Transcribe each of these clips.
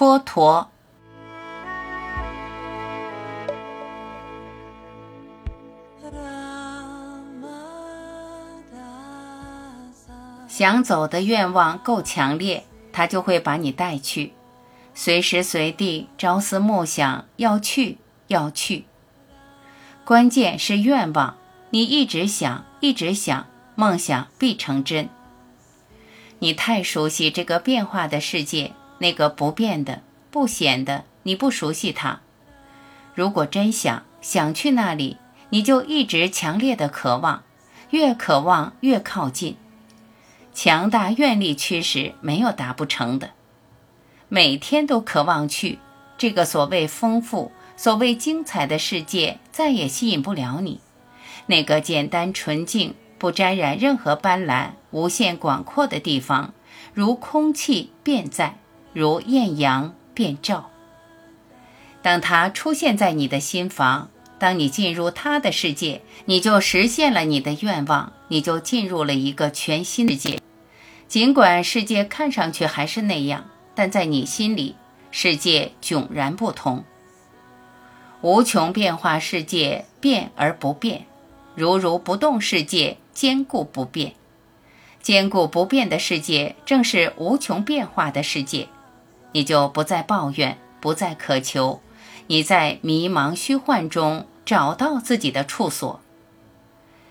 蹉跎。想走的愿望够强烈，他就会把你带去，随时随地朝思暮想，要去，要去。关键是愿望，你一直想，一直想，梦想必成真。你太熟悉这个变化的世界，那个不变的、不显的，你不熟悉它。如果真想想去那里，你就一直强烈的渴望，越渴望越靠近。强大愿力驱使，没有达不成的。每天都渴望去这个所谓丰富、所谓精彩的世界，再也吸引不了你。那个简单纯净、不沾染任何斑斓、无限广阔的地方，如空气便在，如艳阳便照。当它出现在你的心房，当你进入他的世界，你就实现了你的愿望，你就进入了一个全新世界。尽管世界看上去还是那样，但在你心里，世界迥然不同。无穷变化世界变而不变，如如不动世界坚固不变。坚固不变的世界正是无穷变化的世界，你就不再抱怨，不再渴求，你在迷茫虚幻中找到自己的处所。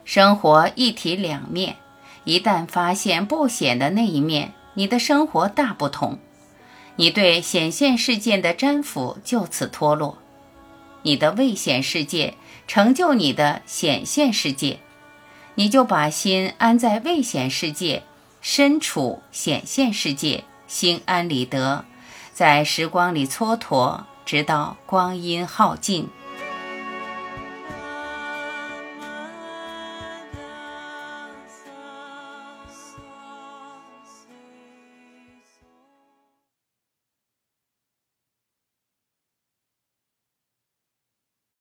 生活一体两面。一旦发现不显的那一面，你的生活大不同，你对显现事件的粘附就此脱落，你的未显世界成就你的显现世界，你就把心安在未显世界，身处显现世界，心安理得，在时光里蹉跎，直到光阴耗尽，